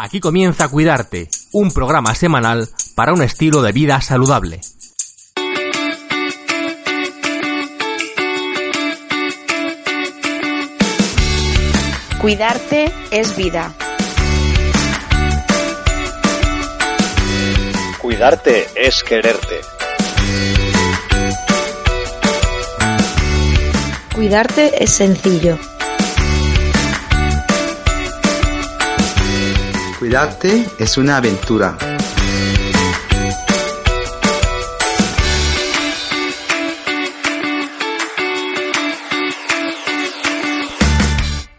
Aquí comienza Cuidarte, un programa semanal para un estilo de vida saludable. Cuidarte es vida. Cuidarte es quererte. Cuidarte es sencillo. Cuidarte es una aventura.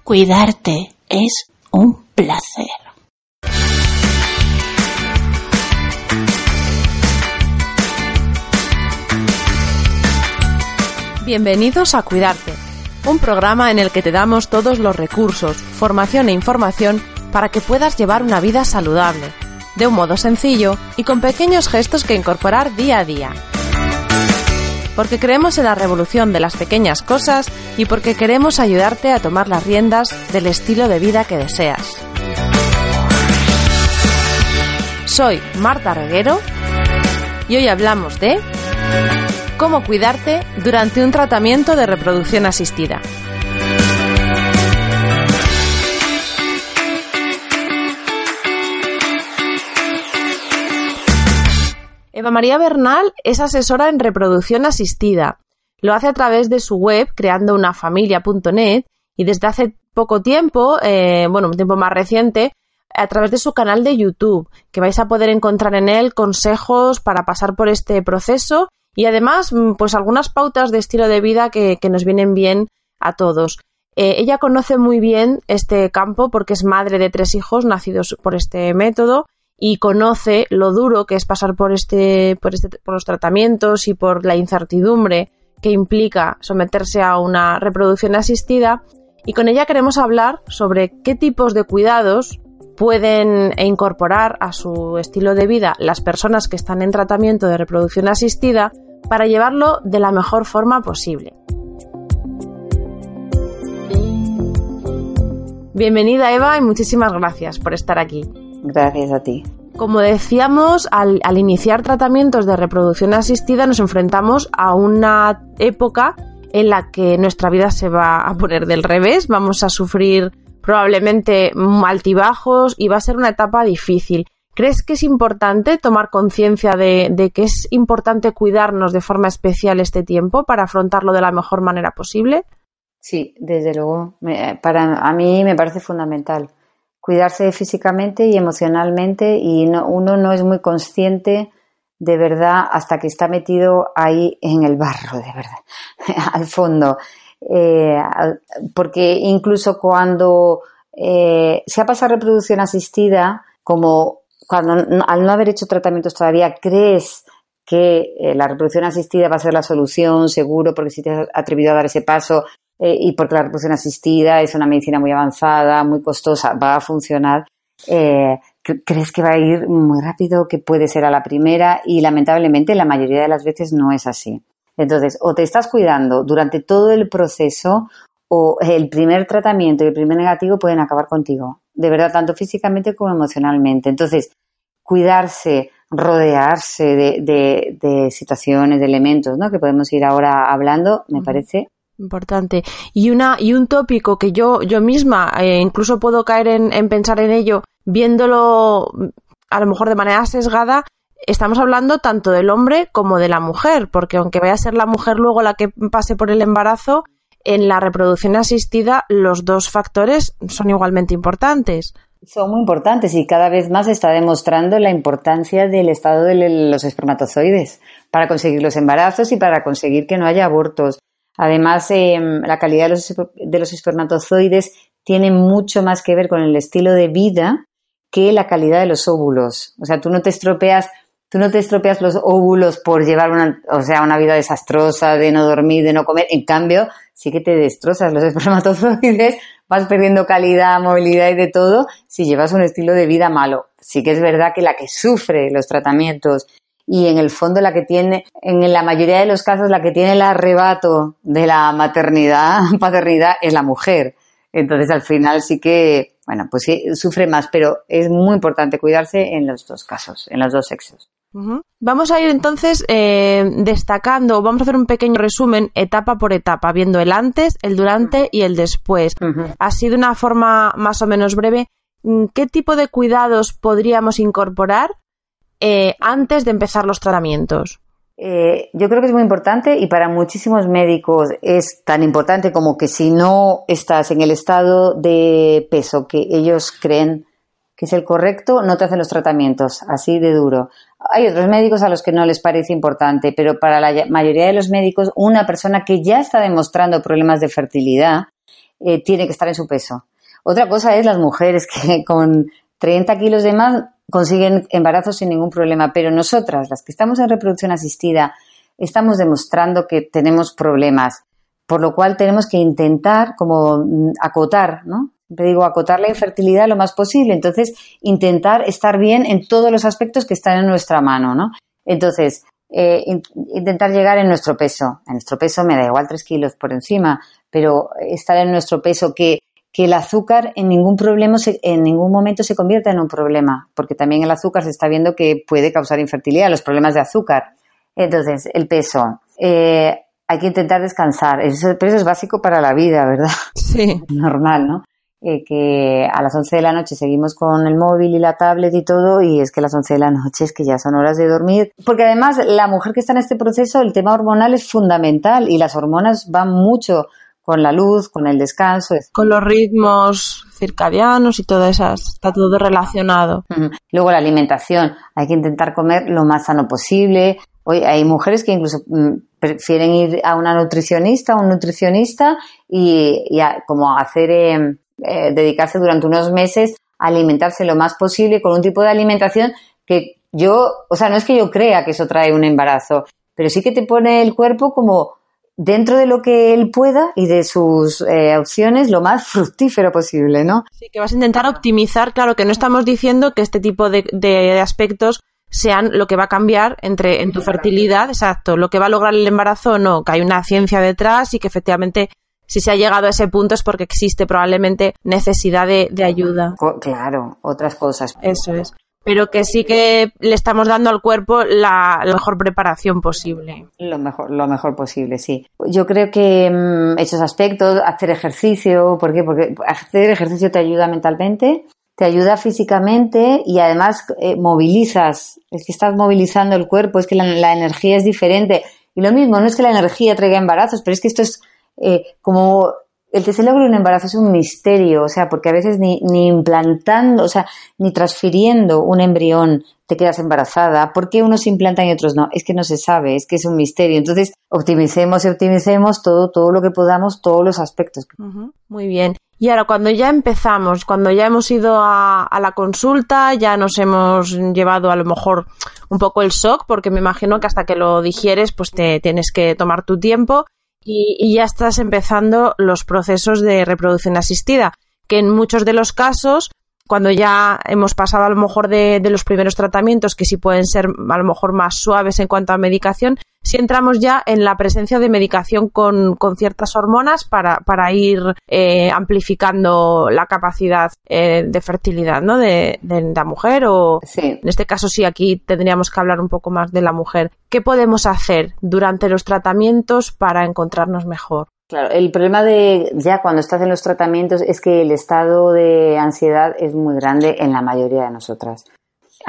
Cuidarte es un placer. Bienvenidos a Cuidarte, un programa en el que te damos todos los recursos, formación e información para que puedas llevar una vida saludable, de un modo sencillo y con pequeños gestos que incorporar día a día. Porque creemos en la revolución de las pequeñas cosas y porque queremos ayudarte a tomar las riendas del estilo de vida que deseas. Soy Marta Reguero y hoy hablamos de cómo cuidarte durante un tratamiento de reproducción asistida. Eva María Bernal es asesora en reproducción asistida. Lo hace a través de su web creando una familia.net y desde hace poco tiempo, eh, bueno, un tiempo más reciente, a través de su canal de YouTube, que vais a poder encontrar en él consejos para pasar por este proceso y además, mm, pues algunas pautas de estilo de vida que, nos vienen bien a todos. Eh, ella conoce muy bien este campo porque es madre de tres hijos nacidos por este método y conoce lo duro que es pasar por este, por este, por los tratamientos y por la incertidumbre que implica someterse a una reproducción asistida y con ella queremos hablar sobre qué tipos de cuidados pueden incorporar a su estilo de vida las personas que están en tratamiento de reproducción asistida para llevarlo de la mejor forma posible. Bienvenida Eva y muchísimas gracias por estar aquí. Gracias a ti. Como decíamos, al, iniciar tratamientos de reproducción asistida nos enfrentamos a una época en la que nuestra vida se va a poner del revés, vamos a sufrir probablemente altibajos y va a ser una etapa difícil. ¿Crees que es importante tomar conciencia de, de, que es importante cuidarnos de forma especial este tiempo para afrontarlo de la mejor manera posible? Sí, desde luego. para a mí me parece fundamental cuidarse físicamente y emocionalmente y uno no es muy consciente de verdad hasta que está metido ahí en el barro, de verdad, al fondo. Eh, porque incluso cuando eh, se ha pasado reproducción asistida, como cuando al no haber hecho tratamientos todavía crees que eh, la reproducción asistida va a ser la solución, seguro, porque si te has atrevido a dar ese paso, eh, y porque la reproducción asistida es una medicina muy avanzada, muy costosa, va a funcionar, eh, crees que va a ir muy rápido, que puede ser a la primera y lamentablemente la mayoría de las veces no es así. Entonces, o te estás cuidando durante todo el proceso o el primer tratamiento y el primer negativo pueden acabar contigo, de verdad, tanto físicamente como emocionalmente. Entonces, cuidarse, rodearse de, de, situaciones, de elementos, ¿no? Que podemos ir ahora hablando, me parece Importante. Y una, y un tópico que yo, yo misma, eh, incluso puedo caer en, en pensar en ello, viéndolo a lo mejor de manera sesgada, estamos hablando tanto del hombre como de la mujer, porque aunque vaya a ser la mujer luego la que pase por el embarazo, en la reproducción asistida los dos factores son igualmente importantes. Son muy importantes y cada vez más está demostrando la importancia del estado de los espermatozoides para conseguir los embarazos y para conseguir que no haya abortos. Además, em, la calidad de los, espermatozoides tiene mucho más que ver con el estilo de vida que la calidad de los óvulos. O sea, tú no te estropeas, tú no te estropeas los óvulos por llevar una, o sea, una vida desastrosa, de no dormir, de no comer. En cambio, sí que te destrozas los espermatozoides, vas perdiendo calidad, movilidad y de todo si llevas un estilo de vida malo. Sí que es verdad que la que sufre los tratamientos y en el fondo la que tiene, en la mayoría de los casos, la que tiene el arrebato de la maternidad, paternidad es la mujer. Entonces al final sí que, bueno, pues sí, sufre más, pero es muy importante cuidarse en los dos casos, en los dos sexos. Vamos a ir entonces eh, destacando, vamos a hacer un pequeño resumen etapa por etapa, viendo el antes, el durante y el después. Así de una forma más o menos breve, ¿qué tipo de cuidados podríamos incorporar eh, antes de empezar los tratamientos? Eh, yo creo que es muy importante y para muchísimos médicos es tan importante como que si no estás en el estado de peso que ellos creen que es el correcto, no te hacen los tratamientos, así de duro. Hay otros médicos a los que no les parece importante, pero para la mayoría de los médicos, una persona que ya está demostrando problemas de fertilidad eh, tiene que estar en su peso. Otra cosa es las mujeres que con 30 kilos de más consiguen embarazos sin ningún problema, pero nosotras, las que estamos en reproducción asistida, estamos demostrando que tenemos problemas, por lo cual tenemos que intentar como mm, acotar, ¿no? Te digo, acotar la infertilidad lo más posible, entonces intentar estar bien en todos los aspectos que están en nuestra mano, ¿no? Entonces, eh, intentar llegar en nuestro peso. En nuestro peso me da igual tres kilos por encima, pero estar en nuestro peso que que el azúcar en ningún problema en ningún momento se convierta en un problema, porque también el azúcar se está viendo que puede causar infertilidad, los problemas de azúcar. Entonces, el peso. Eh, hay que intentar descansar. Eso, pero eso es básico para la vida, ¿verdad? Sí. Normal, ¿no? Eh, que a las 11 de la noche seguimos con el móvil y la tablet y todo, y es que a las 11 de la noche es que ya son horas de dormir. Porque además, la mujer que está en este proceso, el tema hormonal es fundamental y las hormonas van mucho con la luz, con el descanso. Con los ritmos circadianos y todo eso, está todo relacionado. Luego la alimentación, hay que intentar comer lo más sano posible. Hoy hay mujeres que incluso mm, prefieren ir a una nutricionista, un nutricionista y, como hacer, em, eh, dedicarse durante unos meses a alimentarse lo más posible con un tipo de alimentación que yo, o sea, no es que yo crea que eso trae un embarazo, pero sí que te pone el cuerpo como dentro de lo que él pueda y de sus eh, opciones lo más fructífero posible, ¿no? Sí, que vas a intentar optimizar, claro, que no estamos diciendo que este tipo de, de aspectos sean lo que va a cambiar entre en tu fertilidad, exacto, lo que va a lograr el embarazo o no, que hay una ciencia detrás y que efectivamente si se ha llegado a ese punto es porque existe probablemente necesidad de, de ayuda. Claro, otras cosas. Eso es pero que sí que le estamos dando al cuerpo la, mejor preparación posible. Lo mejor, lo mejor posible, sí. Yo creo que mm, esos aspectos, hacer ejercicio, ¿por qué? Porque hacer ejercicio te ayuda mentalmente, te ayuda físicamente y además eh, movilizas, es que estás movilizando el cuerpo, es que la, energía es diferente. Y lo mismo, no es que la energía traiga embarazos, pero es que esto es eh, como el que se logre un embarazo es un misterio, o sea, porque a veces ni, ni implantando, o sea, ni transfiriendo un embrión te quedas embarazada. ¿Por qué unos implantan y otros no? Es que no se sabe, es que es un misterio. Entonces, optimicemos y optimicemos todo, todo lo que podamos, todos los aspectos. Muy bien. Y ahora, cuando ya empezamos, cuando ya hemos ido a, a, la consulta, ya nos hemos llevado a lo mejor un poco el shock, porque me imagino que hasta que lo digieres, pues te tienes que tomar tu tiempo y, ya estás empezando los procesos de reproducción asistida, que en muchos de los casos cuando ya hemos pasado a lo mejor de, los primeros tratamientos, que sí pueden ser a lo mejor más suaves en cuanto a medicación, si entramos ya en la presencia de medicación con, ciertas hormonas para, para ir eh, amplificando la capacidad eh, de fertilidad ¿no? de, la mujer o en este caso sí aquí tendríamos que hablar un poco más de la mujer. ¿Qué podemos hacer durante los tratamientos para encontrarnos mejor? Claro, el problema de ya cuando estás en los tratamientos es que el estado de ansiedad es muy grande en la mayoría de nosotras.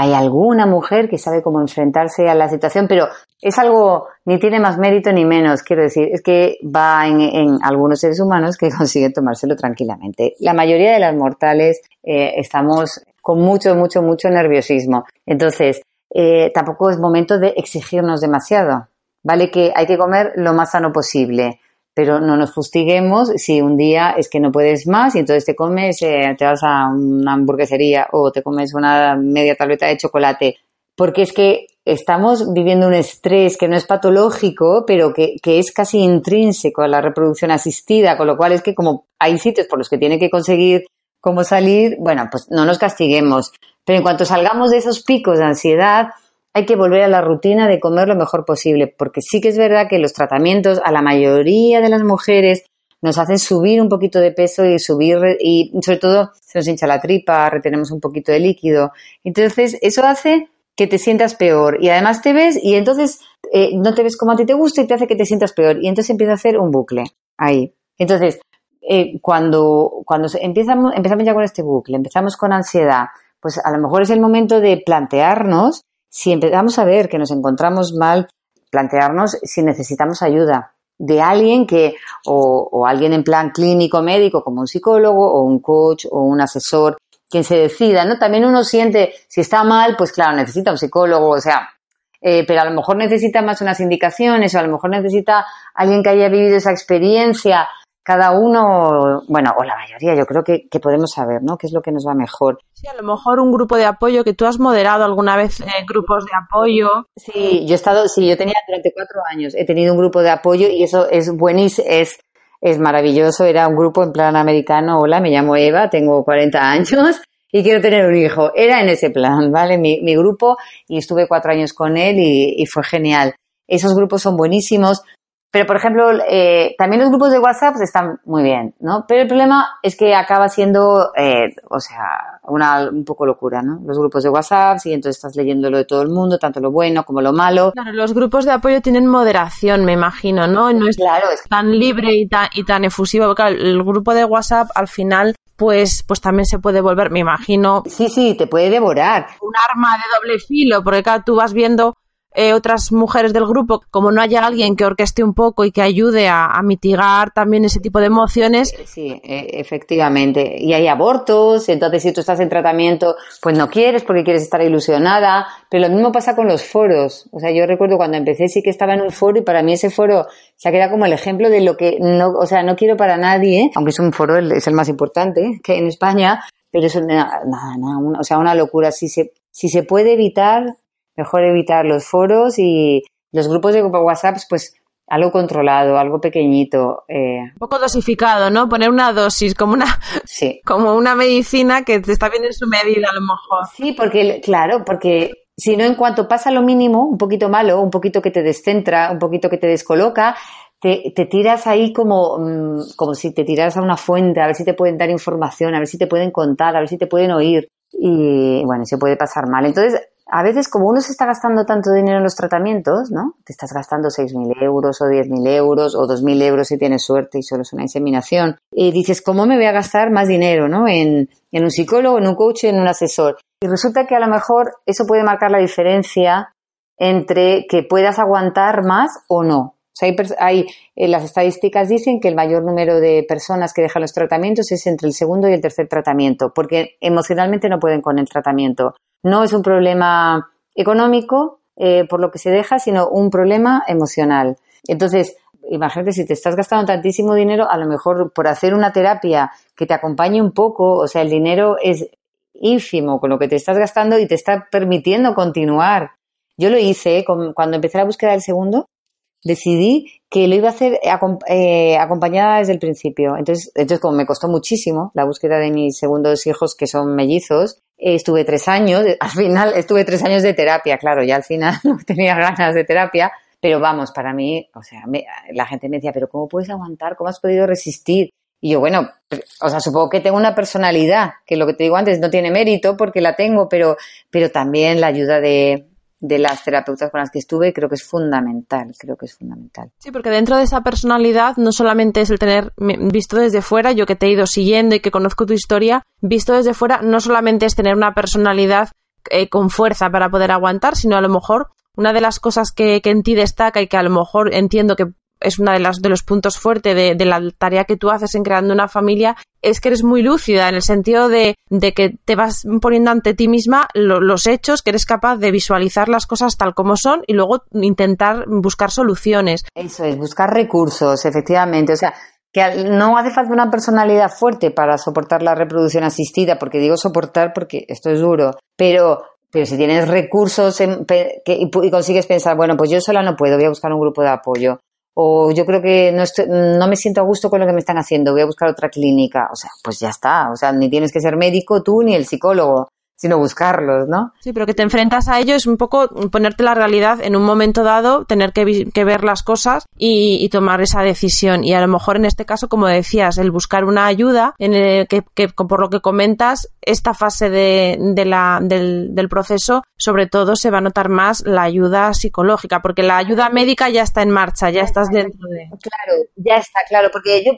Hay alguna mujer que sabe cómo enfrentarse a la situación, pero es algo ni tiene más mérito ni menos. Quiero decir, es que va en, algunos seres humanos que consiguen tomárselo tranquilamente. La mayoría de las mortales eh, estamos con mucho, mucho, mucho nerviosismo. Entonces, eh, tampoco es momento de exigirnos demasiado. Vale que hay que comer lo más sano posible pero no nos fustiguemos si un día es que no puedes más y entonces te comes, eh, te vas a una hamburguesería o te comes una media tableta de chocolate. Porque es que estamos viviendo un estrés que no es patológico, pero que, que es casi intrínseco a la reproducción asistida, con lo cual es que como hay sitios por los que tiene que conseguir cómo salir, bueno, pues no nos castiguemos. Pero en cuanto salgamos de esos picos de ansiedad, hay que volver a la rutina de comer lo mejor posible, porque sí que es verdad que los tratamientos a la mayoría de las mujeres nos hacen subir un poquito de peso y subir, y sobre todo se nos hincha la tripa, retenemos un poquito de líquido. Entonces, eso hace que te sientas peor y además te ves y entonces eh, no te ves como a ti te gusta y te hace que te sientas peor y entonces empieza a hacer un bucle ahí. Entonces, eh, cuando, cuando empezamos, empezamos ya con este bucle, empezamos con ansiedad, pues a lo mejor es el momento de plantearnos si empezamos a ver que nos encontramos mal, plantearnos si necesitamos ayuda de alguien que, o, o, alguien en plan clínico médico, como un psicólogo, o un coach, o un asesor, quien se decida, ¿no? También uno siente, si está mal, pues claro, necesita un psicólogo, o sea, eh, pero a lo mejor necesita más unas indicaciones, o a lo mejor necesita alguien que haya vivido esa experiencia, cada uno, bueno, o la mayoría, yo creo que, que, podemos saber, ¿no? ¿Qué es lo que nos va mejor? Sí, a lo mejor un grupo de apoyo que tú has moderado alguna vez, eh, grupos de apoyo. Sí, yo he estado, sí, yo tenía durante cuatro años, he tenido un grupo de apoyo y eso es buenísimo, es, es maravilloso. Era un grupo en plan americano. Hola, me llamo Eva, tengo 40 años y quiero tener un hijo. Era en ese plan, ¿vale? Mi, mi grupo y estuve cuatro años con él y, y fue genial. Esos grupos son buenísimos. Pero, por ejemplo, eh, también los grupos de WhatsApp están muy bien, ¿no? Pero el problema es que acaba siendo, eh, o sea, una un poco locura, ¿no? Los grupos de WhatsApp, y entonces estás leyendo lo de todo el mundo, tanto lo bueno como lo malo. Claro, los grupos de apoyo tienen moderación, me imagino, ¿no? No es, claro, es tan libre y tan, y tan efusivo. Claro, el grupo de WhatsApp al final pues, pues también se puede volver, me imagino. Sí, sí, te puede devorar. Un arma de doble filo, porque claro, tú vas viendo eh, otras mujeres del grupo, como no haya alguien que orqueste un poco y que ayude a, mitigar también ese tipo de emociones. Sí, eh, efectivamente. Y hay abortos, entonces si tú estás en tratamiento, pues no quieres porque quieres estar ilusionada. Pero lo mismo pasa con los foros. O sea, yo recuerdo cuando empecé sí que estaba en un foro y para mí ese foro, o sea, que era como el ejemplo de lo que no, o sea, no quiero para nadie, aunque es un foro, es el más importante que en España, pero es nada, nada, o sea, una locura. Si se, si se puede evitar, mejor evitar los foros y los grupos de WhatsApp, pues algo controlado, algo pequeñito. Eh. Un poco dosificado, ¿no? Poner una dosis, como una, sí. como una medicina que te está bien en su medida, a lo mejor. Sí, porque, claro, porque si no, en cuanto pasa lo mínimo, un poquito malo, un poquito que te descentra, un poquito que te descoloca, te, te tiras ahí como, mm, como si te tiras a una fuente, a ver si te pueden dar información, a ver si te pueden contar, a ver si te pueden oír. Y bueno, se puede pasar mal. Entonces, a veces como uno se está gastando tanto dinero en los tratamientos, ¿no? Te estás gastando 6.000 euros o 10.000 euros o 2.000 euros si tienes suerte y solo es una inseminación. Y dices, ¿cómo me voy a gastar más dinero, ¿no? En, en un psicólogo, en un coach, en un asesor. Y resulta que a lo mejor eso puede marcar la diferencia entre que puedas aguantar más o no. O sea, hay, hay eh, las estadísticas dicen que el mayor número de personas que dejan los tratamientos es entre el segundo y el tercer tratamiento, porque emocionalmente no pueden con el tratamiento. No es un problema económico eh, por lo que se deja, sino un problema emocional. Entonces, imagínate si te estás gastando tantísimo dinero, a lo mejor por hacer una terapia que te acompañe un poco, o sea, el dinero es ínfimo con lo que te estás gastando y te está permitiendo continuar. Yo lo hice ¿eh? cuando empecé la búsqueda del segundo, decidí que lo iba a hacer eh, acompañada desde el principio. Entonces, entonces, como me costó muchísimo la búsqueda de mis segundos hijos, que son mellizos, estuve tres años, al final estuve tres años de terapia, claro, ya al final no tenía ganas de terapia, pero vamos, para mí, o sea, me, la gente me decía, pero ¿cómo puedes aguantar? ¿Cómo has podido resistir? Y yo, bueno, o sea, supongo que tengo una personalidad, que lo que te digo antes no tiene mérito porque la tengo, pero, pero también la ayuda de, de las terapeutas con las que estuve creo que es fundamental, creo que es fundamental. Sí, porque dentro de esa personalidad no solamente es el tener visto desde fuera, yo que te he ido siguiendo y que conozco tu historia, visto desde fuera no solamente es tener una personalidad eh, con fuerza para poder aguantar, sino a lo mejor una de las cosas que, que en ti destaca y que a lo mejor entiendo que es una de las de los puntos fuertes de, la tarea que tú haces en creando una familia, es que eres muy lúcida en el sentido de, de que te vas poniendo ante ti misma lo, los hechos, que eres capaz de visualizar las cosas tal como son y luego intentar buscar soluciones. Eso es, buscar recursos, efectivamente. O sea, que no hace falta una personalidad fuerte para soportar la reproducción asistida, porque digo soportar porque esto es duro, pero pero si tienes recursos que, y, consigues pensar, bueno, pues yo sola no puedo, voy a buscar un grupo de apoyo. O yo creo que no, estoy, no me siento a gusto con lo que me están haciendo, voy a buscar otra clínica. O sea, pues ya está. O sea, ni tienes que ser médico tú ni el psicólogo sino buscarlos, ¿no? Sí, pero que te enfrentas a ello es un poco ponerte la realidad en un momento dado, tener que, que ver las cosas y, y, tomar esa decisión. Y a lo mejor en este caso, como decías, el buscar una ayuda, en el que, que por lo que comentas, esta fase de, de la, del, del, proceso, sobre todo se va a notar más la ayuda psicológica, porque la ayuda médica ya está en marcha, ya estás dentro de. Claro, ya está, claro, porque yo,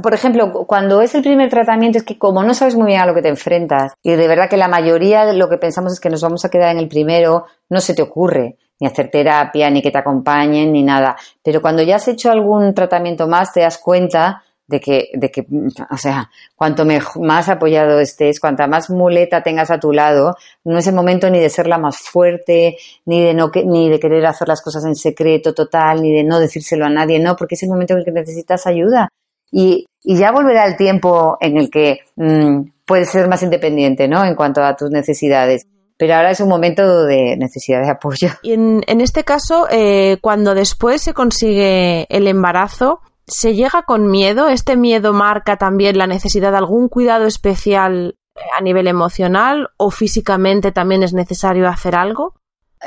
por ejemplo, cuando es el primer tratamiento, es que como no sabes muy bien a lo que te enfrentas, y de verdad que la mayoría lo que pensamos es que nos vamos a quedar en el primero, no se te ocurre ni hacer terapia, ni que te acompañen, ni nada. Pero cuando ya has hecho algún tratamiento más, te das cuenta de que, de que, o sea, cuanto más apoyado estés, cuanta más muleta tengas a tu lado, no es el momento ni de ser la más fuerte, ni de no, ni de querer hacer las cosas en secreto total, ni de no decírselo a nadie, no, porque es el momento en el que necesitas ayuda. Y, y ya volverá el tiempo en el que mmm, puedes ser más independiente, ¿no? En cuanto a tus necesidades. Pero ahora es un momento de necesidad de apoyo. Y en, en este caso, eh, cuando después se consigue el embarazo, ¿se llega con miedo? ¿Este miedo marca también la necesidad de algún cuidado especial a nivel emocional o físicamente también es necesario hacer algo?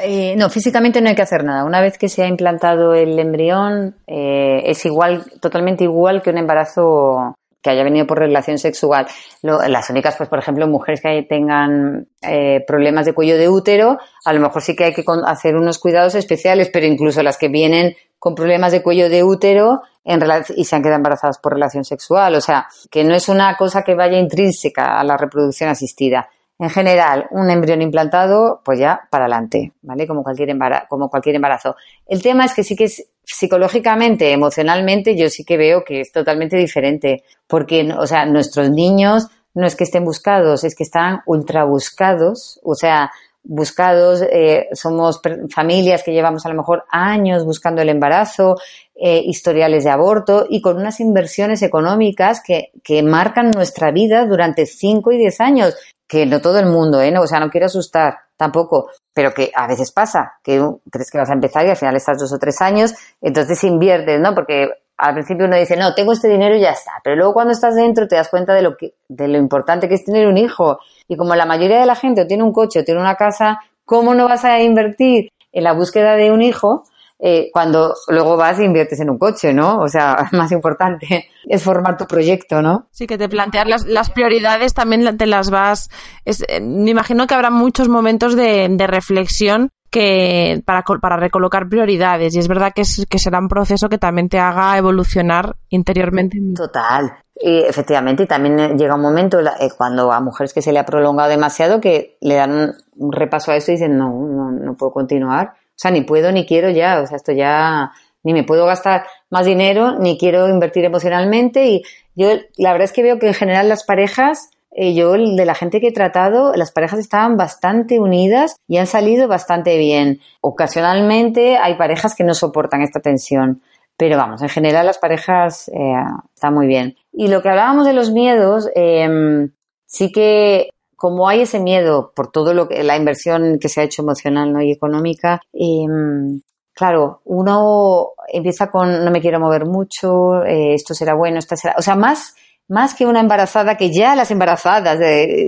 Eh, no, físicamente no hay que hacer nada. Una vez que se ha implantado el embrión, eh, es igual, totalmente igual que un embarazo que haya venido por relación sexual. las únicas, pues, por ejemplo, mujeres que tengan eh, problemas de cuello de útero, a lo mejor sí que hay que hacer unos cuidados especiales, pero incluso las que vienen con problemas de cuello de útero en y se han quedado embarazadas por relación sexual. O sea, que no es una cosa que vaya intrínseca a la reproducción asistida. En general, un embrión implantado, pues ya para adelante, ¿vale? Como cualquier, embarazo, como cualquier embarazo. El tema es que sí que es psicológicamente, emocionalmente, yo sí que veo que es totalmente diferente. Porque, o sea, nuestros niños no es que estén buscados, es que están ultra buscados. O sea, buscados, eh, somos familias que llevamos a lo mejor años buscando el embarazo, eh, historiales de aborto y con unas inversiones económicas que, que marcan nuestra vida durante 5 y 10 años que no todo el mundo, ¿eh? No, o sea, no quiero asustar tampoco, pero que a veces pasa, que crees que vas a empezar y al final estás dos o tres años, entonces inviertes, ¿no? Porque al principio uno dice, no, tengo este dinero y ya está, pero luego cuando estás dentro te das cuenta de lo, que, de lo importante que es tener un hijo. Y como la mayoría de la gente tiene un coche o tiene una casa, ¿cómo no vas a invertir en la búsqueda de un hijo eh, cuando luego vas e inviertes en un coche, ¿no? O sea, más importante es formar tu proyecto, ¿no? Sí, que te plantear las, las prioridades también te las vas. Es, eh, me imagino que habrá muchos momentos de, de reflexión que para, para recolocar prioridades y es verdad que, es, que será un proceso que también te haga evolucionar interiormente. Total, y efectivamente, y también llega un momento eh, cuando a mujeres que se le ha prolongado demasiado que le dan un repaso a esto y dicen, no, no, no puedo continuar sea, ni puedo ni quiero ya, o sea, esto ya, ni me puedo gastar más dinero, ni quiero invertir emocionalmente. Y yo, la verdad es que veo que en general las parejas, eh, yo de la gente que he tratado, las parejas estaban bastante unidas y han salido bastante bien. Ocasionalmente hay parejas que no soportan esta tensión. Pero vamos, en general las parejas eh, están muy bien. Y lo que hablábamos de los miedos, eh, sí que como hay ese miedo por todo lo que la inversión que se ha hecho emocional y económica, em, claro, uno empieza con no me quiero mover mucho, eh, esto será bueno, esto será, o sea, más más que una embarazada que ya las embarazadas,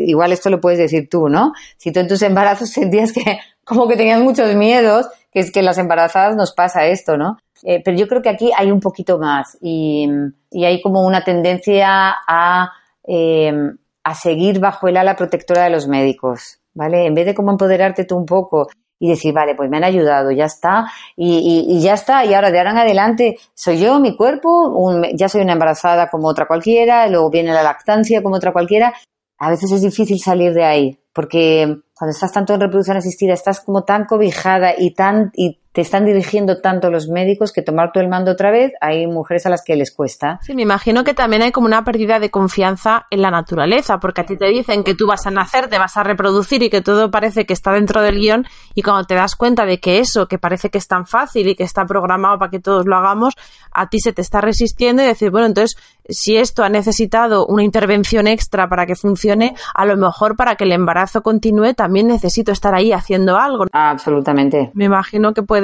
igual esto lo puedes decir tú, ¿no? Si tú en tus embarazos sentías que como que tenías muchos miedos, que es que las embarazadas nos pasa esto, ¿no? Eh, pero yo creo que aquí hay un poquito más y, hay como una tendencia a eh, a seguir bajo el ala protectora de los médicos, ¿vale? En vez de como empoderarte tú un poco y decir, vale, pues me han ayudado, ya está, y, ya está, y ahora de ahora en adelante soy yo, mi cuerpo, ya soy una embarazada como otra cualquiera, luego viene la lactancia como otra cualquiera. A veces es difícil salir de ahí, porque cuando estás tanto en reproducción asistida, estás como tan cobijada y tan, y te están dirigiendo tanto los médicos que tomar todo el mando otra vez, hay mujeres a las que les cuesta. Sí, me imagino que también hay como una pérdida de confianza en la naturaleza, porque a ti te dicen que tú vas a nacer, te vas a reproducir y que todo parece que está dentro del guion y cuando te das cuenta de que eso, que parece que es tan fácil y que está programado para que todos lo hagamos, a ti se te está resistiendo y decir, bueno, entonces si esto ha necesitado una intervención extra para que funcione, a lo mejor para que el embarazo continúe también necesito estar ahí haciendo algo. Absolutamente. Me imagino que puede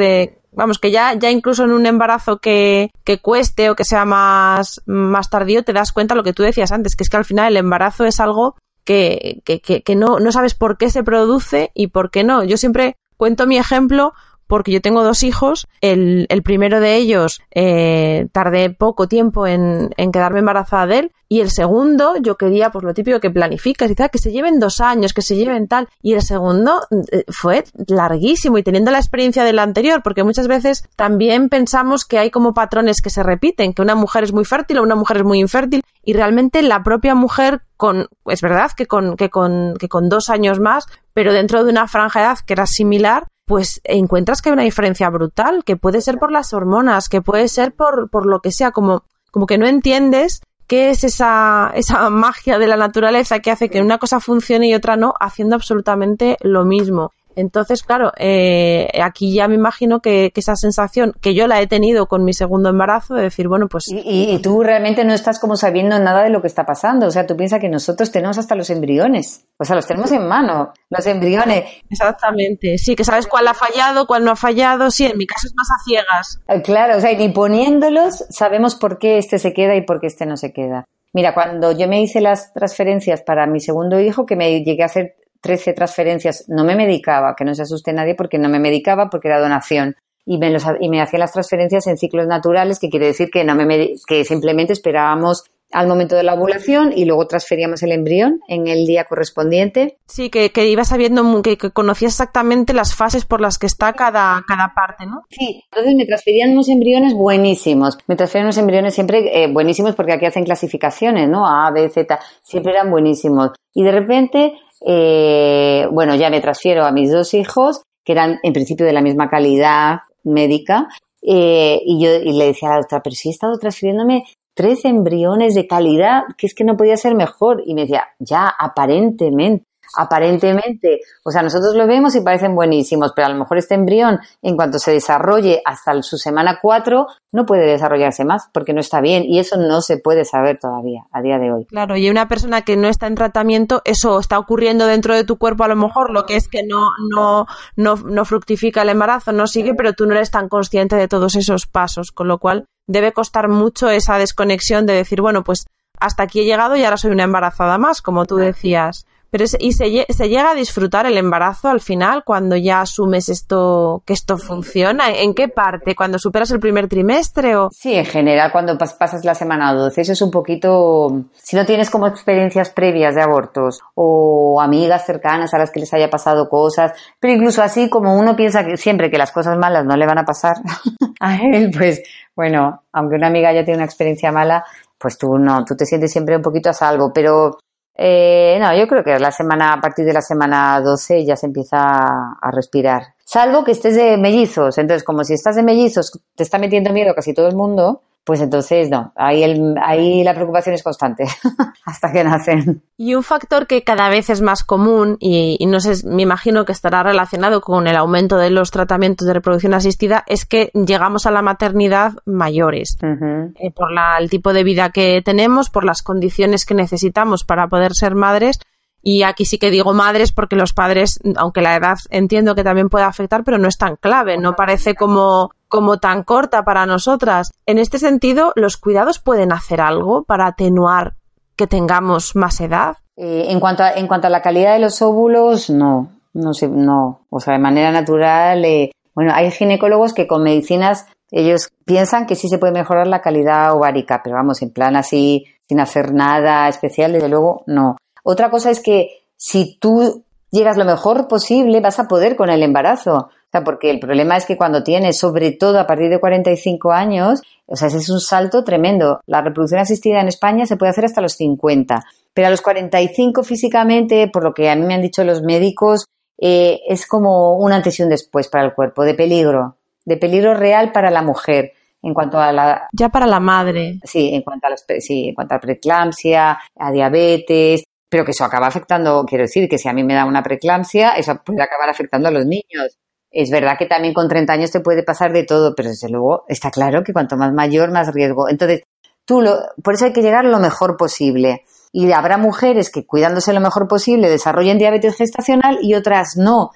vamos, que ya, ya incluso en un embarazo que, que cueste o que sea más, más tardío, te das cuenta lo que tú decías antes, que es que al final el embarazo es algo que, que, que, que no, no sabes por qué se produce y por qué no. Yo siempre cuento mi ejemplo porque yo tengo dos hijos. El, primero de ellos eh, tardé poco tiempo en, quedarme embarazada de él. Y el segundo, yo quería, pues lo típico que planificas y tal, que se lleven dos años, que se lleven tal. Y el segundo eh, fue larguísimo y teniendo la experiencia del anterior, porque muchas veces también pensamos que hay como patrones que se repiten, que una mujer es muy fértil o una mujer es muy infértil. Y realmente la propia mujer con, es verdad que con, que con, que con dos años más, pero dentro de una franja de edad que era similar, pues encuentras que hay una diferencia brutal, que puede ser por las hormonas, que puede ser por, por lo que sea, como, como que no entiendes qué es esa, esa magia de la naturaleza que hace que una cosa funcione y otra no, haciendo absolutamente lo mismo. Entonces, claro, eh, aquí ya me imagino que, que, esa sensación que yo la he tenido con mi segundo embarazo de decir, bueno, pues... Y, y, tú realmente no estás como sabiendo nada de lo que está pasando. O sea, tú piensas que nosotros tenemos hasta los embriones. O sea, los tenemos en mano, los embriones. Exactamente. Sí, que sabes cuál ha fallado, cuál no ha fallado. Sí, en mi caso es más a ciegas. Eh, claro, o sea, ni poniéndolos sabemos por qué este se queda y por qué este no se queda. Mira, cuando yo me hice las transferencias para mi segundo hijo, que me llegué a hacer 13 transferencias, no me medicaba, que no se asuste nadie porque no me medicaba porque era donación. Y me, los, y me hacía las transferencias en ciclos naturales, que quiere decir que, no me, que simplemente esperábamos al momento de la ovulación y luego transferíamos el embrión en el día correspondiente. Sí, que, que ibas sabiendo, que, que, conocías exactamente las fases por las que está cada, cada parte, ¿no? Sí, entonces me transferían unos embriones buenísimos. Me transferían unos embriones siempre eh, buenísimos porque aquí hacen clasificaciones, ¿no? A, B, Z, siempre eran buenísimos. Y de repente eh, bueno, ya me transfiero a mis dos hijos, que eran en principio de la misma calidad médica, eh, y yo y le decía a la doctora, pero si he estado transfiriéndome tres embriones de calidad, que es que no podía ser mejor. Y me decía, ya, aparentemente aparentemente, o sea, nosotros lo vemos y parecen buenísimos, pero a lo mejor este embrión, en cuanto se desarrolle hasta su semana 4, no puede desarrollarse más porque no está bien y eso no se puede saber todavía a día de hoy. Claro, y una persona que no está en tratamiento, eso está ocurriendo dentro de tu cuerpo a lo mejor, lo que es que no, no, no, no fructifica el embarazo, no sigue, pero tú no eres tan consciente de todos esos pasos, con lo cual debe costar mucho esa desconexión de decir, bueno, pues hasta aquí he llegado y ahora soy una embarazada más, como tú decías. Pero es, y se, llega a disfrutar el embarazo al final cuando ya asumes esto que esto funciona. ¿En qué parte? ¿Cuando superas el primer trimestre o? Sí, en general cuando pas pasas la semana 12. Eso es un poquito si no tienes como experiencias previas de abortos o amigas cercanas a las que les haya pasado cosas, pero incluso así como uno piensa que siempre que las cosas malas no le van a pasar a él, pues bueno, aunque una amiga ya tiene una experiencia mala, pues tú no, tú te sientes siempre un poquito a salvo, pero eh, no, yo creo que la semana, a partir de la semana 12 ya se empieza a respirar. Salvo que estés de mellizos. Entonces, como si estás de mellizos, te está metiendo miedo casi todo el mundo, pues entonces no, ahí, el, ahí la preocupación es constante hasta que nacen. Y un factor que cada vez es más común y, y, no sé, me imagino que estará relacionado con el aumento de los tratamientos de reproducción asistida es que llegamos a la maternidad mayores uh -huh. eh, por la, el tipo de vida que tenemos, por las condiciones que necesitamos para poder ser madres. Y aquí sí que digo madres porque los padres, aunque la edad entiendo que también puede afectar, pero no es tan clave, no parece como como tan corta para nosotras. En este sentido, ¿los cuidados pueden hacer algo para atenuar que tengamos más edad? Eh, en, cuanto a, en cuanto a la calidad de los óvulos, no, no sé, no. O sea, de manera natural, eh, bueno, hay ginecólogos que con medicinas ellos piensan que sí se puede mejorar la calidad ovárica, pero vamos, en plan así, sin hacer nada especial, desde luego, no. Otra cosa es que si tú llegas lo mejor posible, vas a poder con el embarazo. O sea, porque el problema es que cuando tienes, sobre todo a partir de 45 años, o sea, ese es un salto tremendo. La reproducción asistida en España se puede hacer hasta los 50, pero a los 45 físicamente, por lo que a mí me han dicho los médicos, eh, es como un antes y un después para el cuerpo, de peligro. de peligro real para la mujer en cuanto a la ya para la madre sí en cuanto a las, sí en cuanto a preeclampsia a diabetes pero que eso acaba afectando quiero decir que si a mí me da una preeclampsia eso puede acabar afectando a los niños es verdad que también con 30 años te puede pasar de todo pero desde luego está claro que cuanto más mayor más riesgo entonces tú lo, por eso hay que llegar lo mejor posible y habrá mujeres que cuidándose lo mejor posible desarrollen diabetes gestacional y otras no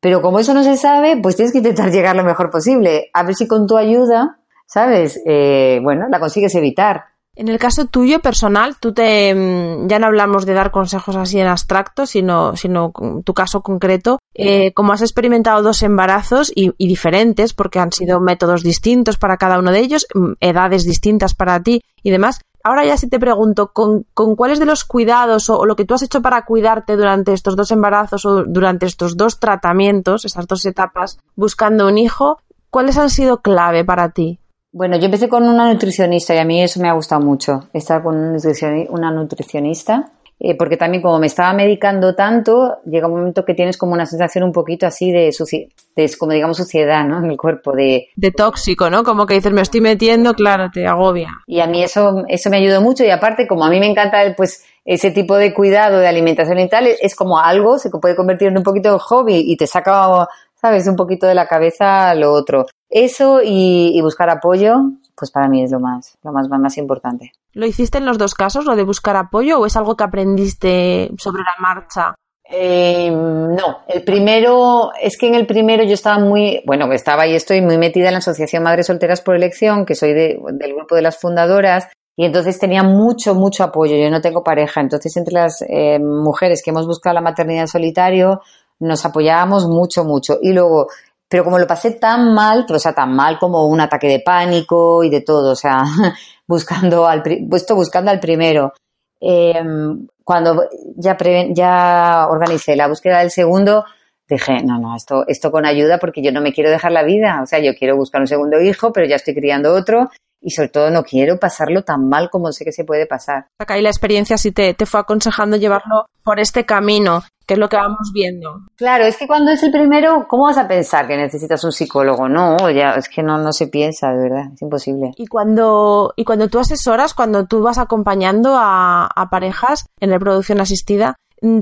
pero como eso no se sabe, pues tienes que intentar llegar lo mejor posible. A ver si con tu ayuda, ¿sabes? Eh, bueno, la consigues evitar. En el caso tuyo personal, tú te mm, ya no hablamos de dar consejos así en abstracto, sino, sino tu caso concreto. Eh, como has experimentado dos embarazos y, y, diferentes, porque han sido métodos distintos para cada uno de ellos, mm, edades distintas para ti y demás, ahora ya si te pregunto, ¿con, con cuáles de los cuidados o, o, lo que tú has hecho para cuidarte durante estos dos embarazos o durante estos dos tratamientos, esas dos etapas, buscando un hijo, cuáles han sido clave para ti? Bueno, yo empecé con una nutricionista y a mí eso me ha gustado mucho, estar con una nutricionista eh, porque también como me estaba medicando tanto, llega un momento que tienes como una sensación un poquito así de, de como digamos suciedad, ¿no? En el cuerpo, de... De tóxico, ¿no? Como que dices, me estoy metiendo, claro, te agobia. Y a mí eso, eso me ayudó mucho y aparte, como a mí me encanta, pues, ese tipo de cuidado de alimentación y tal, es como algo, se puede convertir en un poquito de hobby y te saca, ¿sabes? Un poquito de la cabeza lo otro. Eso y, y buscar apoyo, pues para mí es lo más, lo más, más importante. ¿Lo hiciste en los dos casos, lo de buscar apoyo, o es algo que aprendiste sobre la marcha? Eh, no, el primero, es que en el primero yo estaba muy, bueno, estaba y estoy muy metida en la Asociación Madres Solteras por Elección, que soy de, del grupo de las fundadoras, y entonces tenía mucho, mucho apoyo. Yo no tengo pareja, entonces entre las eh, mujeres que hemos buscado la maternidad en solitario, nos apoyábamos mucho, mucho. Y luego, pero como lo pasé tan mal, o sea, tan mal como un ataque de pánico y de todo, o sea, buscando al, puesto buscando al primero. Eh, cuando ya, pre, ya organicé la búsqueda del segundo, dije, no, no, esto, esto con ayuda porque yo no me quiero dejar la vida. O sea, yo quiero buscar un segundo hijo, pero ya estoy criando otro y sobre todo no quiero pasarlo tan mal como sé que se puede pasar. Acá y la experiencia sí te, te fue aconsejando llevarlo por este camino, que es lo que vamos viendo. Claro, es que cuando es el primero, ¿cómo vas a pensar que necesitas un psicólogo? No, ya es que no, no se piensa, de verdad, es imposible. Y cuando, y cuando tú asesoras, cuando tú vas acompañando a, a parejas en reproducción asistida,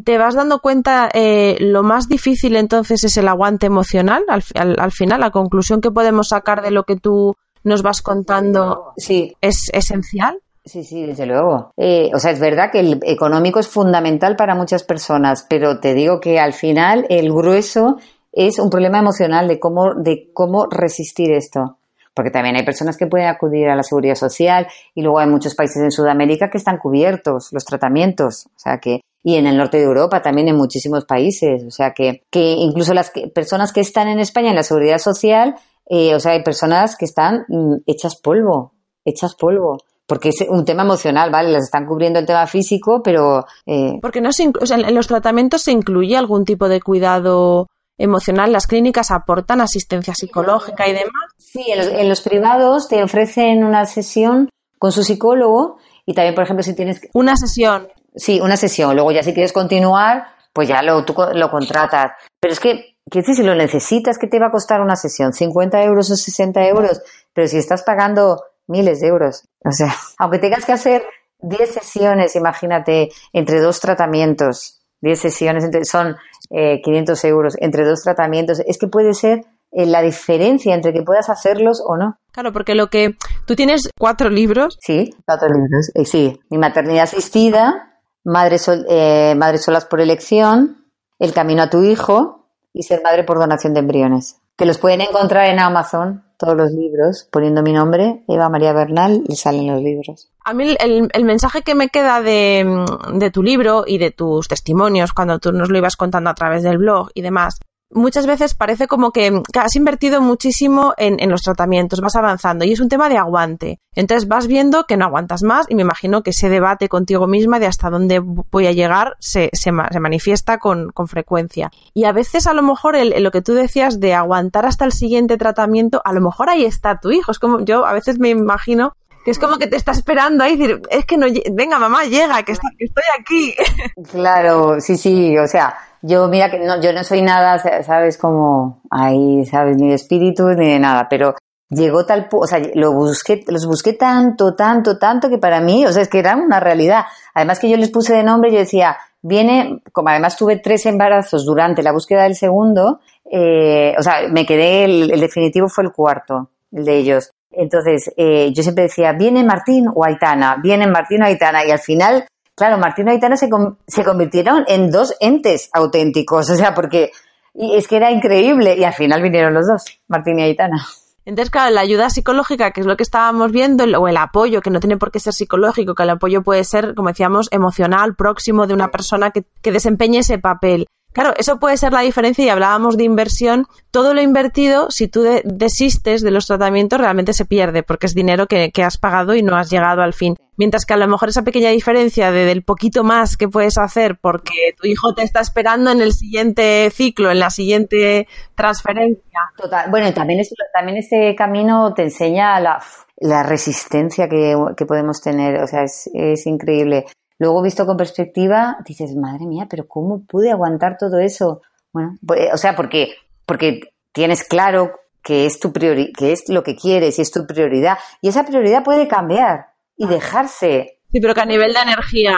te vas dando cuenta eh, lo más difícil entonces es el aguante emocional al, al, al final la conclusión que podemos sacar de lo que tú nos vas contando sí. es esencial. Sí, sí, desde luego. Eh, o sea, es verdad que el económico es fundamental para muchas personas, pero te digo que al final el grueso es un problema emocional de cómo, de cómo resistir esto. Porque también hay personas que pueden acudir a la seguridad social y luego hay muchos países en Sudamérica que están cubiertos los tratamientos. O sea que, y en el norte de Europa también en muchísimos países. O sea que, que incluso las que, personas que están en España en la seguridad social eh, o sea, hay personas que están mm, hechas polvo, hechas polvo. Porque es un tema emocional, ¿vale? Las están cubriendo el tema físico, pero... Eh... Porque no se o sea, en los tratamientos se incluye algún tipo de cuidado emocional. Las clínicas aportan asistencia psicológica y demás. Sí, en los, en los privados te ofrecen una sesión con su psicólogo y también, por ejemplo, si tienes... Una sesión. Sí, una sesión. Luego ya si quieres continuar, pues ya lo, tú lo contratas. Pero es que que si lo necesitas, ¿qué te va a costar una sesión? ¿50 euros o 60 euros? Pero si estás pagando miles de euros, o sea, aunque tengas que hacer 10 sesiones, imagínate, entre dos tratamientos, 10 sesiones entre, son eh, 500 euros entre dos tratamientos, es que puede ser eh, la diferencia entre que puedas hacerlos o no. Claro, porque lo que tú tienes cuatro libros. Sí, cuatro libros. Eh, sí, mi maternidad asistida, madre, sol, eh, madre solas por elección, el camino a tu hijo, y ser madre por donación de embriones. Que los pueden encontrar en Amazon, todos los libros, poniendo mi nombre, Eva María Bernal, y salen los libros. A mí el, el mensaje que me queda de, de, tu libro y de tus testimonios, cuando tú nos lo ibas contando a través del blog y demás, muchas veces parece como que has invertido muchísimo en, en, los tratamientos, vas avanzando y es un tema de aguante. Entonces vas viendo que no aguantas más y me imagino que ese debate contigo misma de hasta dónde voy a llegar se, se, manifiesta con, con, frecuencia. Y a veces a lo mejor el, lo que tú decías de aguantar hasta el siguiente tratamiento, a lo mejor ahí está tu hijo. Es como yo a veces me imagino Que es como que te está esperando ahí, decir, es que no, venga mamá, llega, que, estoy aquí. Claro, sí, sí, o sea, yo mira que no, yo no soy nada, sabes, como ahí, sabes, ni de espíritu ni de nada, pero llegó tal, o sea, lo busqué, los busqué tanto, tanto, tanto que para mí, o sea, es que era una realidad. Además que yo les puse de nombre, yo decía, viene, como además tuve tres embarazos durante la búsqueda del segundo, eh, o sea, me quedé, el, definitivo fue el cuarto, el de ellos. Entonces, eh, yo siempre decía, viene Martín o Aitana, viene Martín o Aitana, y al final, claro, Martín o Aitana se, se convirtieron en dos entes auténticos, o sea, porque y es que era increíble, y al final vinieron los dos, Martín y Aitana. Entonces, claro, la ayuda psicológica, que es lo que estábamos viendo, o el apoyo, que no tiene por qué ser psicológico, que el apoyo puede ser, como decíamos, emocional, próximo de una persona que, que desempeñe ese papel. Claro, eso puede ser la diferencia y hablábamos de inversión. Todo lo invertido, si tú desistes de los tratamientos, realmente se pierde porque es dinero que, has pagado y no has llegado al fin. Mientras que a lo mejor esa pequeña diferencia de, del poquito más que puedes hacer porque tu hijo te está esperando en el siguiente ciclo, en la siguiente transferencia. Total. Bueno, también, también este camino te enseña la, resistencia que, podemos tener. O sea, es, es increíble. Luego, visto con perspectiva, dices, madre mía, pero ¿cómo pude aguantar todo eso? Bueno, pues, o sea, porque, porque tienes claro que es, tu priori que es lo que quieres y es tu prioridad. Y esa prioridad puede cambiar y dejarse. Sí, pero que a nivel de energía,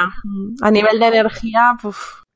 a nivel de energía,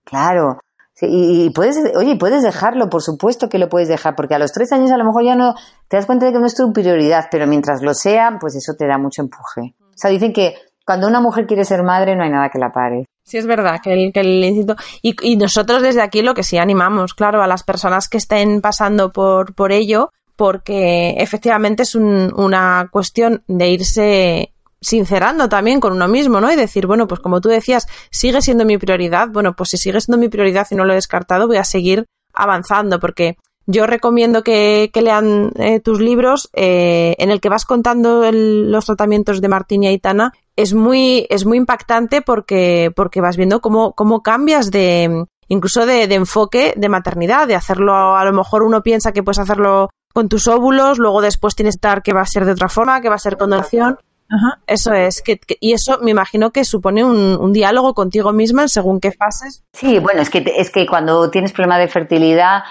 Claro. y, puedes, oye, puedes dejarlo, por supuesto que lo puedes dejar, porque a los tres años a lo mejor ya no te das cuenta de que no es tu prioridad, pero mientras lo sea, pues eso te da mucho empuje. O sea, dicen que cuando una mujer quiere ser madre no hay nada que la pare. Sí, es verdad que el, que instinto... Y, y, nosotros desde aquí lo que sí animamos, claro, a las personas que estén pasando por, por ello, porque efectivamente es un, una cuestión de irse sincerando también con uno mismo, ¿no? Y decir, bueno, pues como tú decías, sigue siendo mi prioridad. Bueno, pues si sigue siendo mi prioridad y no lo he descartado, voy a seguir avanzando, porque yo recomiendo que, lean eh, tus libros eh, en el que vas contando los tratamientos de Martín y Aitana. Es muy, es muy impactante porque, porque vas viendo cómo, cómo cambias de, incluso de, enfoque de maternidad, de hacerlo, a lo mejor uno piensa que puedes hacerlo con tus óvulos, luego después tienes que estar que va a ser de otra forma, que va a ser con donación. Ajá, eso es, que, y eso me imagino que supone un, un, diálogo contigo misma según qué fases. Sí, bueno, es que, es que cuando tienes problema de fertilidad,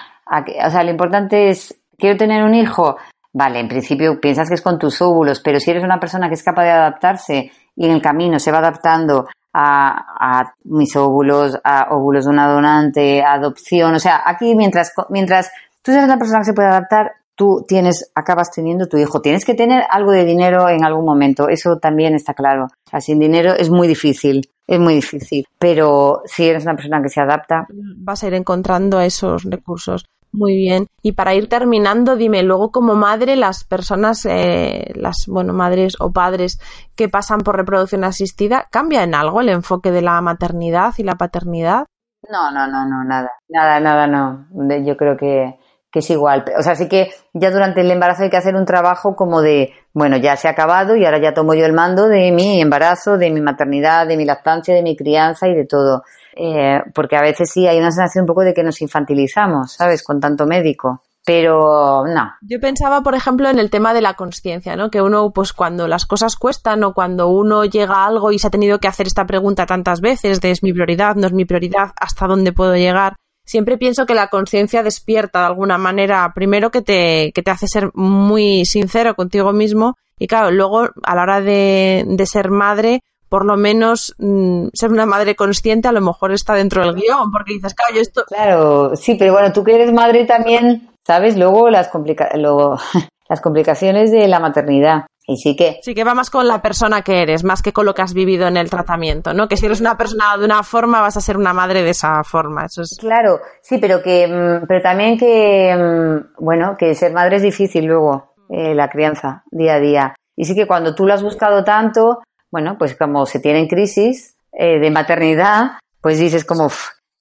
o sea, lo importante es, quiero tener un hijo, vale, en principio piensas que es con tus óvulos, pero si eres una persona que es capaz de adaptarse y en el camino se va adaptando a, mis óvulos, a óvulos de una donante, adopción, o sea, aquí mientras, mientras tú eres una persona que se puede adaptar, tú tienes, acabas teniendo tu hijo. Tienes que tener algo de dinero en algún momento, eso también está claro. O sin dinero es muy difícil, es muy difícil. Pero si eres una persona que se adapta. Vas a ir encontrando esos recursos. Muy bien. Y para ir terminando, dime, luego como madre, las personas, eh, las, bueno, madres o padres que pasan por reproducción asistida, ¿cambia en algo el enfoque de la maternidad y la paternidad? No, no, no, no, nada. Nada, nada, no. Yo creo que, que es igual. O sea, sí que ya durante el embarazo hay que hacer un trabajo como de, bueno, ya se ha acabado y ahora ya tomo yo el mando de mi embarazo, de mi maternidad, de mi lactancia, de mi crianza y de todo. Eh, porque a veces sí hay una sensación un poco de que nos infantilizamos, ¿sabes? Con tanto médico. Pero no. Yo pensaba, por ejemplo, en el tema de la conciencia, ¿no? Que uno, pues cuando las cosas cuestan o cuando uno llega a algo y se ha tenido que hacer esta pregunta tantas veces de es mi prioridad, no es mi prioridad, hasta dónde puedo llegar, siempre pienso que la conciencia despierta de alguna manera, primero que te, que te hace ser muy sincero contigo mismo y claro, luego a la hora de, de ser madre, por lo menos mm, ser una madre consciente a lo mejor está dentro del guion, porque dices, claro, yo esto... Claro, sí, pero bueno, tú que eres madre también, ¿sabes? Luego las, complica luego, las complicaciones de la maternidad. Y sí que. Sí que va más con la persona que eres, más que con lo que has vivido en el tratamiento, ¿no? Que si eres una persona de una forma, vas a ser una madre de esa forma. Eso es. Claro, sí, pero que, mm, pero también que, mm, bueno, que ser madre es difícil luego, eh, la crianza, día a día. Y sí que cuando tú lo has buscado tanto, bueno, pues como se tiene en crisis eh, de maternidad, pues dices como,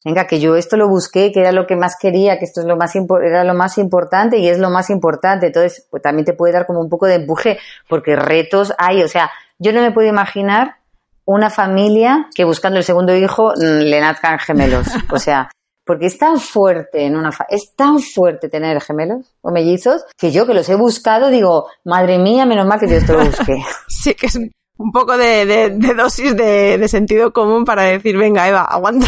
venga, que yo esto lo busqué, que era lo que más quería, que esto es lo más era lo más importante y es lo más importante. Entonces, pues también te puede dar como un poco de empuje, porque retos hay. O sea, yo no me puedo imaginar una familia que buscando el segundo hijo mm, le nazcan gemelos. O sea, porque es tan fuerte en una es tan fuerte tener gemelos o mellizos que yo que los he buscado digo, madre mía, menos mal que yo esto lo busqué. sí, que es un poco de, de, de dosis de, de, sentido común para decir, venga, Eva, aguanta.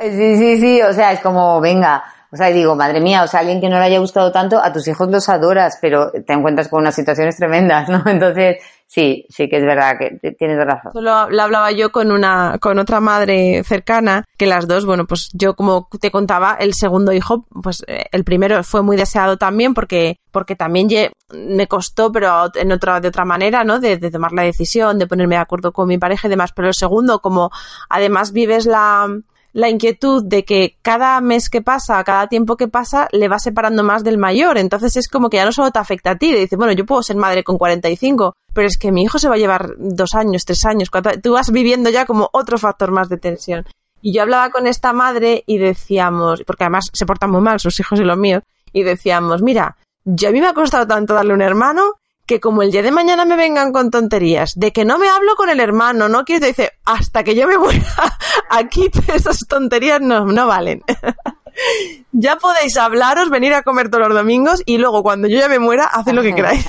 Sí, sí, sí, o sea, es como, venga. O sea, digo, madre mía, o sea, alguien que no le haya gustado tanto, a tus hijos los adoras, pero te encuentras con unas situaciones tremendas, ¿no? Entonces, sí, sí que es verdad que tienes razón. Solo lo hablaba yo con una, con otra madre cercana, que las dos, bueno, pues yo como te contaba, el segundo hijo, pues eh, el primero fue muy deseado también porque, porque también me costó, pero en otra, de otra manera, ¿no? De, de tomar la decisión, de ponerme de acuerdo con mi pareja y demás. Pero el segundo, como además vives la, la inquietud de que cada mes que pasa, cada tiempo que pasa, le va separando más del mayor. Entonces es como que ya no solo te afecta a ti, dices, bueno, yo puedo ser madre con 45, pero es que mi hijo se va a llevar dos años, tres años, cuatro, tú vas viviendo ya como otro factor más de tensión. Y yo hablaba con esta madre y decíamos, porque además se portan muy mal sus hijos y los míos, y decíamos, mira, yo a mí me ha costado tanto darle un hermano que como el día de mañana me vengan con tonterías, de que no me hablo con el hermano, no quiero decir, hasta que yo me muera, aquí esas tonterías no, no valen. ya podéis hablaros, venir a comer todos los domingos y luego cuando yo ya me muera, haced lo que queráis.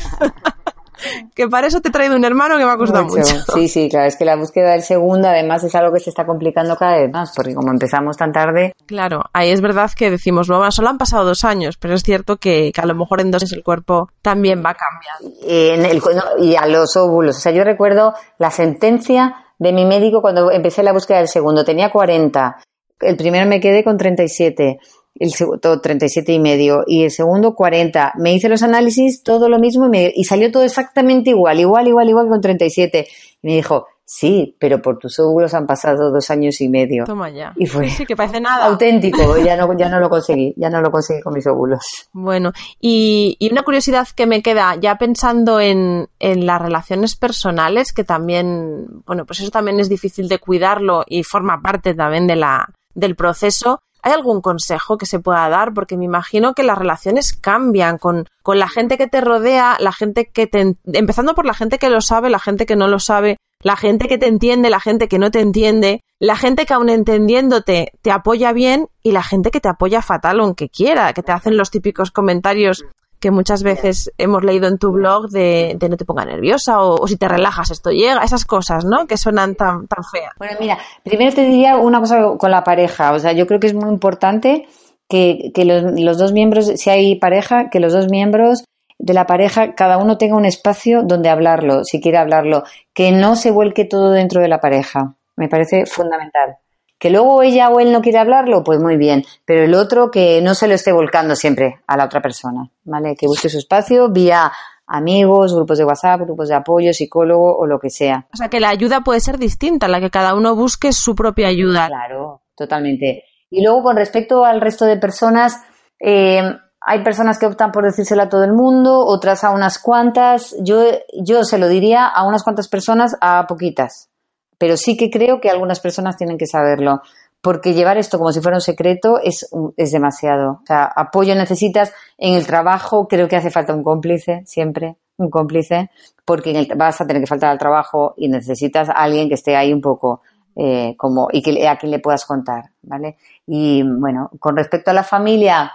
Que para eso te he traído un hermano que me ha costado mucho. Sí, sí, claro, es que la búsqueda del segundo además es algo que se está complicando cada vez más, porque como empezamos tan tarde. Claro, ahí es verdad que decimos, bueno, solo han pasado dos años, pero es cierto que, que a lo mejor en dos años el cuerpo también va a cambiar. En el, y a los óvulos, o sea, yo recuerdo la sentencia de mi médico cuando empecé la búsqueda del segundo, tenía 40, el primero me quedé con 37 el segundo 37 y medio y el segundo 40. Me hice los análisis, todo lo mismo y, me, y salió todo exactamente igual, igual, igual, igual con 37. Y me dijo, sí, pero por tus óvulos han pasado dos años y medio. Toma ya. Y fue sí, que parece nada. auténtico, ya no, ya no lo conseguí, ya no lo conseguí con mis óvulos. Bueno, y, y una curiosidad que me queda, ya pensando en, en las relaciones personales, que también, bueno, pues eso también es difícil de cuidarlo y forma parte también de la, del proceso. ¿Hay algún consejo que se pueda dar? Porque me imagino que las relaciones cambian con, con la gente que te rodea, la gente que te, empezando por la gente que lo sabe, la gente que no lo sabe, la gente que te entiende, la gente que no te entiende, la gente que aun entendiéndote te apoya bien y la gente que te apoya fatal aunque quiera, que te hacen los típicos comentarios que muchas veces hemos leído en tu blog de, de no te ponga nerviosa o, o, si te relajas esto llega, esas cosas, ¿no? Que suenan tan, tan feas. Bueno, mira, primero te diría una cosa con la pareja, o sea, yo creo que es muy importante que, que los, los dos miembros, si hay pareja, que los dos miembros de la pareja, cada uno tenga un espacio donde hablarlo, si quiere hablarlo, que no se vuelque todo dentro de la pareja. Me parece fundamental. Que luego ella o él no quiere hablarlo, pues muy bien, pero el otro que no se lo esté volcando siempre a la otra persona, ¿vale? Que busque su espacio vía amigos, grupos de WhatsApp, grupos de apoyo, psicólogo o lo que sea. O sea, que la ayuda puede ser distinta, la que cada uno busque su propia ayuda. Claro, totalmente. Y luego, con respecto al resto de personas, eh, hay personas que optan por decírselo a todo el mundo, otras a unas cuantas. Yo, yo se lo diría a unas cuantas personas, a poquitas pero sí que creo que algunas personas tienen que saberlo, porque llevar esto como si fuera un secreto es, es demasiado. O sea, apoyo necesitas en el trabajo, creo que hace falta un cómplice, siempre, un cómplice, porque en el, vas a tener que faltar al trabajo y necesitas a alguien que esté ahí un poco eh, como y que a quien le puedas contar, ¿vale? Y bueno, con respecto a la familia,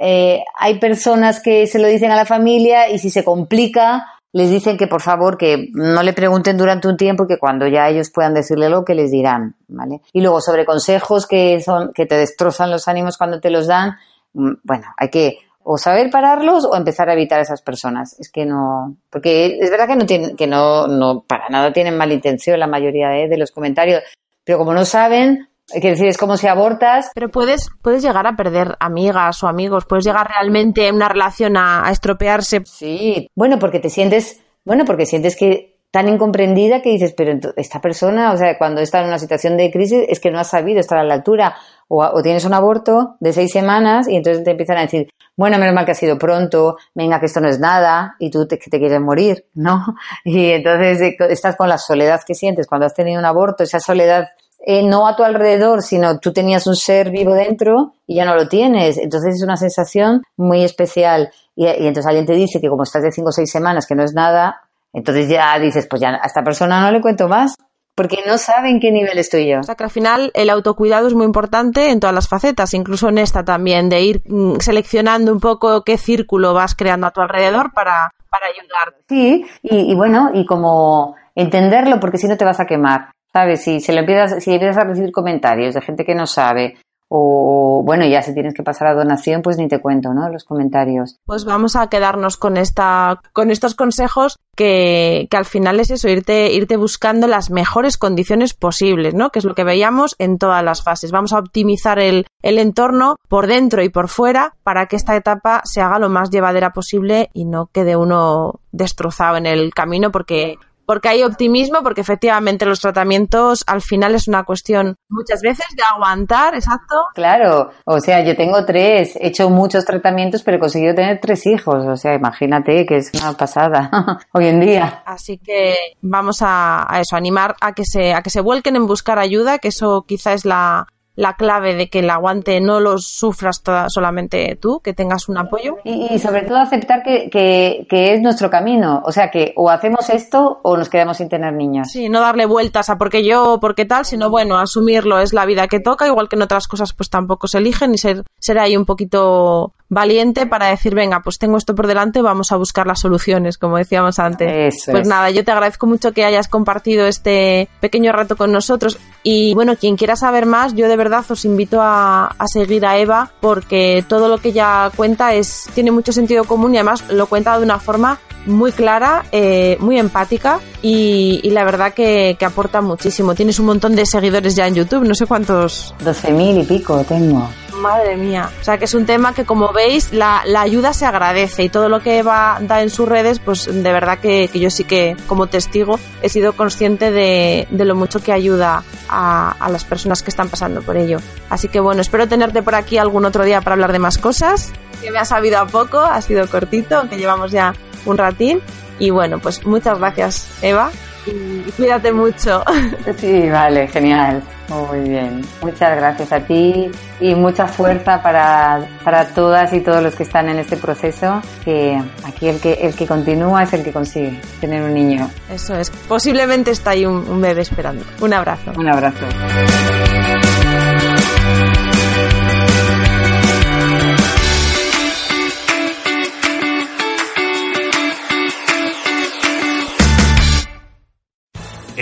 eh, hay personas que se lo dicen a la familia y si se complica, les dicen que por favor que no le pregunten durante un tiempo que cuando ya ellos puedan decirle lo que les dirán, ¿vale? Y luego sobre consejos que son que te destrozan los ánimos cuando te los dan, mm, bueno, hay que o saber pararlos o empezar a evitar a esas personas. Es que no, porque es verdad que no tienen, que no, no para nada tienen mala intención la mayoría de, de los comentarios, pero como no saben, Quiero decir, es como si abortas. Pero puedes, puedes llegar a perder amigas o amigos, puedes llegar realmente una relación a, a estropearse. Sí, bueno, porque te sientes, bueno, porque sientes que tan incomprendida que dices, pero esta persona, o sea, cuando está en una situación de crisis es que no ha sabido estar a la altura. O, o, tienes un aborto de seis semanas y entonces te empiezan a decir, bueno, menos mal que ha sido pronto, venga, que esto no es nada y tú te, que te quieres morir, ¿no? Y entonces eh, estás con la soledad que sientes cuando has tenido un aborto, esa soledad eh, no a tu alrededor, sino tú tenías un ser vivo dentro y ya no lo tienes. Entonces es una sensación muy especial. Y, y entonces alguien te dice que como estás de cinco o seis semanas, que no es nada, entonces ya dices, pues ya a esta persona no le cuento más. Porque no saben qué nivel estoy yo. O sea que al final el autocuidado es muy importante en todas las facetas, incluso en esta también, de ir mm, seleccionando un poco qué círculo vas creando a tu alrededor para, para ayudar. Sí, y, y bueno, y como entenderlo porque si no te vas a quemar, ¿sabes? Si, se lo empiezas, si empiezas a recibir comentarios de gente que no sabe o bueno, ya si tienes que pasar a donación, pues ni te cuento, ¿no? Los comentarios. Pues vamos a quedarnos con esta, con estos consejos que, que al final es eso, irte, irte buscando las mejores condiciones posibles, ¿no? Que es lo que veíamos en todas las fases. Vamos a optimizar el, el entorno por dentro y por fuera para que esta etapa se haga lo más llevadera posible y no quede uno destrozado en el camino porque porque hay optimismo, porque efectivamente los tratamientos al final es una cuestión muchas veces de aguantar, exacto. Claro, o sea, yo tengo tres, he hecho muchos tratamientos, pero he conseguido tener tres hijos, o sea, imagínate que es una pasada hoy en día. Así que vamos a, a eso, animar a que se, a que se vuelquen en buscar ayuda, que eso quizá es la, la clave de que el aguante no lo sufras toda, solamente tú, que tengas un apoyo. Y, sobre todo aceptar que, que, que, es nuestro camino. O sea, que o hacemos esto o nos quedamos sin tener niños. Sí, no darle vueltas a porque yo o porque tal, sino bueno, asumirlo es la vida que toca, igual que en otras cosas pues tampoco se eligen y ser, ser ahí un poquito valiente para decir, venga, pues tengo esto por delante, vamos a buscar las soluciones, como decíamos antes. pues nada, yo te agradezco mucho que hayas compartido este pequeño rato con nosotros y bueno, quien quiera saber más, yo de verdad os invito a, a seguir a Eva porque todo lo que ella cuenta es tiene mucho sentido común y además lo cuenta de una forma muy clara, eh, muy empática y, y la verdad que, que, aporta muchísimo. Tienes un montón de seguidores ya en YouTube, no sé cuántos. 12.000 y pico tengo. Madre mía. O sea que es un tema que como veis la, la ayuda se agradece y todo lo que Eva da en sus redes, pues de verdad que, que yo sí que como testigo he sido consciente de, de lo mucho que ayuda a, a, las personas que están pasando por ello. Así que bueno, espero tenerte por aquí algún otro día para hablar de más cosas. Que me ha sabido a poco, ha sido cortito, aunque llevamos ya un ratín. Y bueno, pues muchas gracias Eva y cuídate mucho. Sí, vale, genial. Muy bien. Muchas gracias a ti y mucha fuerza para, para todas y todos los que están en este proceso, que aquí el que, el que continúa es el que consigue tener un niño. Eso es. Posiblemente está ahí un, un bebé esperando. Un abrazo. Un abrazo.